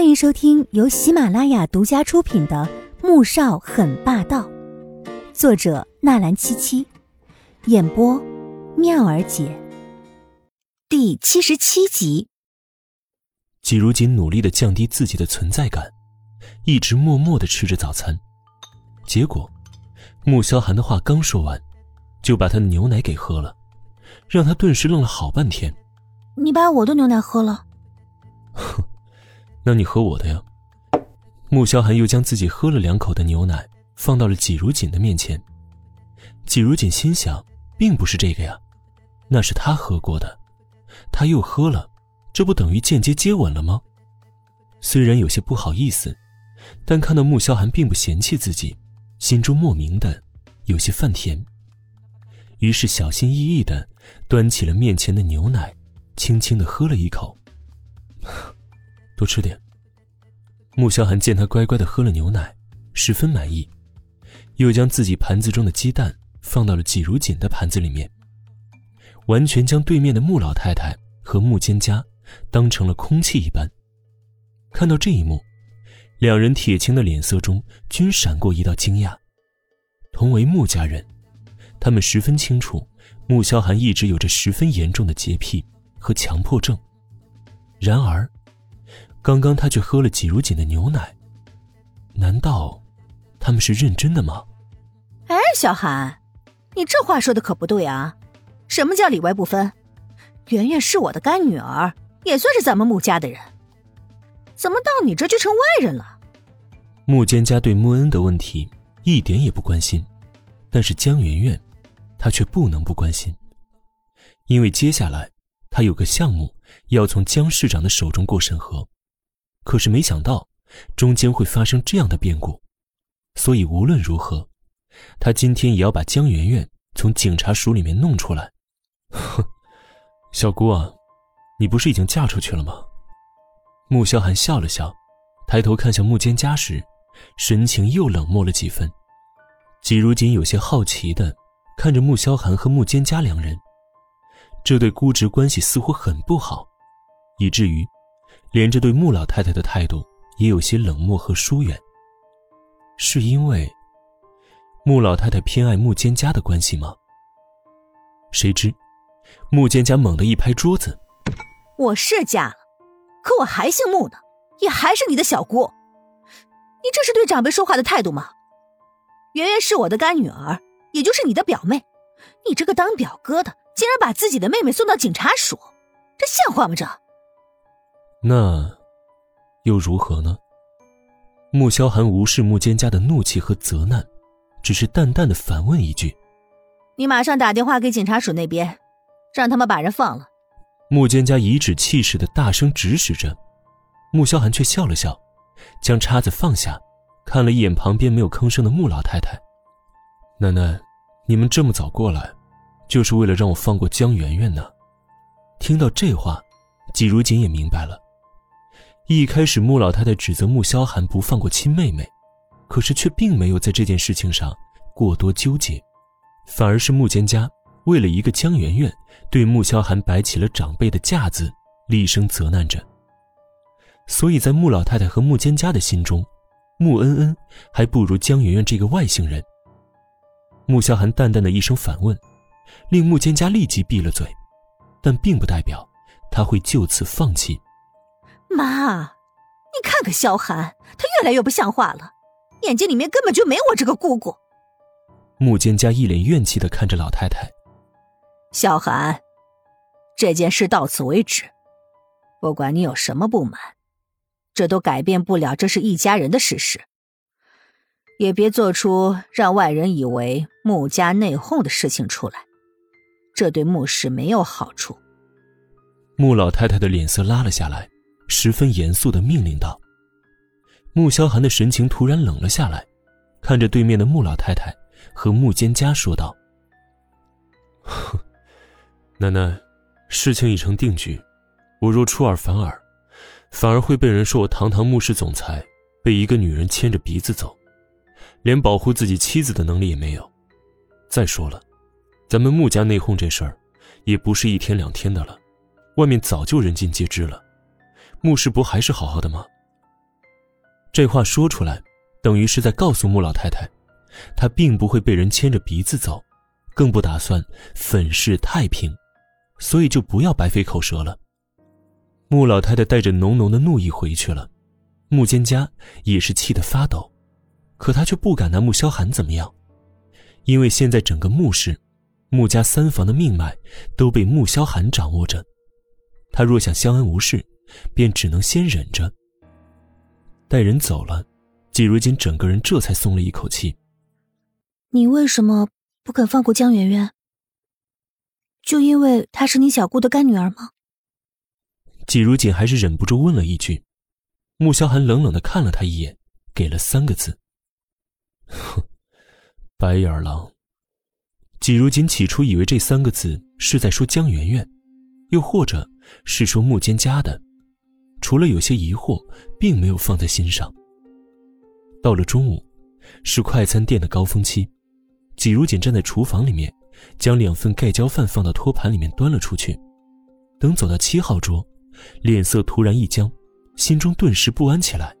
欢迎收听由喜马拉雅独家出品的《穆少很霸道》，作者纳兰七七，演播妙儿姐，第七十七集。季如锦努力的降低自己的存在感，一直默默的吃着早餐。结果，穆萧寒的话刚说完，就把他的牛奶给喝了，让他顿时愣了好半天。你把我的牛奶喝了？哼。那你喝我的呀？穆萧寒又将自己喝了两口的牛奶放到了季如锦的面前。季如锦心想，并不是这个呀，那是他喝过的，他又喝了，这不等于间接接吻了吗？虽然有些不好意思，但看到穆萧寒并不嫌弃自己，心中莫名的有些泛甜。于是小心翼翼的端起了面前的牛奶，轻轻的喝了一口。多吃点。穆萧寒见他乖乖的喝了牛奶，十分满意，又将自己盘子中的鸡蛋放到了季如锦的盘子里面，完全将对面的穆老太太和穆蒹葭当成了空气一般。看到这一幕，两人铁青的脸色中均闪过一道惊讶。同为穆家人，他们十分清楚穆萧寒一直有着十分严重的洁癖和强迫症，然而。刚刚他却喝了季如锦的牛奶，难道他们是认真的吗？哎，小韩，你这话说的可不对啊！什么叫里外不分？圆圆是我的干女儿，也算是咱们穆家的人，怎么到你这就成外人了？穆坚家对穆恩的问题一点也不关心，但是江圆圆，他却不能不关心，因为接下来他有个项目要从江市长的手中过审核。可是没想到，中间会发生这样的变故，所以无论如何，他今天也要把江媛媛从警察署里面弄出来。哼，小姑啊，你不是已经嫁出去了吗？穆萧寒笑了笑，抬头看向穆蒹葭时，神情又冷漠了几分。季如锦有些好奇的看着穆萧寒和穆蒹葭两人，这对姑侄关系似乎很不好，以至于。连着对穆老太太的态度也有些冷漠和疏远，是因为穆老太太偏爱穆坚家的关系吗？谁知，穆蒹葭猛地一拍桌子：“我是嫁了，可我还姓穆呢，也还是你的小姑。你这是对长辈说话的态度吗？圆圆是我的干女儿，也就是你的表妹，你这个当表哥的竟然把自己的妹妹送到警察署，这像话吗？这？”那，又如何呢？穆萧寒无视穆蒹葭的怒气和责难，只是淡淡的反问一句：“你马上打电话给警察署那边，让他们把人放了。”穆蒹葭颐指气使的大声指使着，穆萧寒却笑了笑，将叉子放下，看了一眼旁边没有吭声的穆老太太：“奶奶，你们这么早过来，就是为了让我放过江媛媛呢？”听到这话，季如锦也明白了。一开始，穆老太太指责穆萧寒不放过亲妹妹，可是却并没有在这件事情上过多纠结，反而是穆蒹葭为了一个江媛媛，对穆萧寒摆起了长辈的架子，厉声责难着。所以在穆老太太和穆蒹葭的心中，穆恩恩还不如江媛媛这个外姓人。穆萧寒淡淡的一声反问，令穆蒹葭立即闭了嘴，但并不代表他会就此放弃。妈，你看看萧寒，他越来越不像话了，眼睛里面根本就没我这个姑姑。穆蒹家一脸怨气的看着老太太。萧寒，这件事到此为止，不管你有什么不满，这都改变不了这是一家人的事实。也别做出让外人以为穆家内讧的事情出来，这对穆氏没有好处。穆老太太的脸色拉了下来。十分严肃的命令道：“穆萧寒的神情突然冷了下来，看着对面的穆老太太和穆蒹葭说道：‘奶奶，事情已成定局，我若出尔反尔，反而会被人说我堂堂穆氏总裁被一个女人牵着鼻子走，连保护自己妻子的能力也没有。再说了，咱们穆家内讧这事儿，也不是一天两天的了，外面早就人尽皆知了。”穆氏不还是好好的吗？这话说出来，等于是在告诉穆老太太，她并不会被人牵着鼻子走，更不打算粉饰太平，所以就不要白费口舌了。穆老太太带着浓浓的怒意回去了，穆蒹葭也是气得发抖，可她却不敢拿穆萧寒怎么样，因为现在整个穆氏、穆家三房的命脉都被穆萧寒掌握着，他若想相安无事，便只能先忍着。待人走了，季如锦整个人这才松了一口气。你为什么不肯放过江媛媛？就因为她是你小姑的干女儿吗？季如锦还是忍不住问了一句，穆萧寒冷冷的看了他一眼，给了三个字：“哼，白眼狼。”季如锦起初以为这三个字是在说江圆圆，又或者是说木间家的，除了有些疑惑，并没有放在心上。到了中午，是快餐店的高峰期，季如锦站在厨房里面，将两份盖浇饭放到托盘里面端了出去，等走到七号桌。脸色突然一僵，心中顿时不安起来。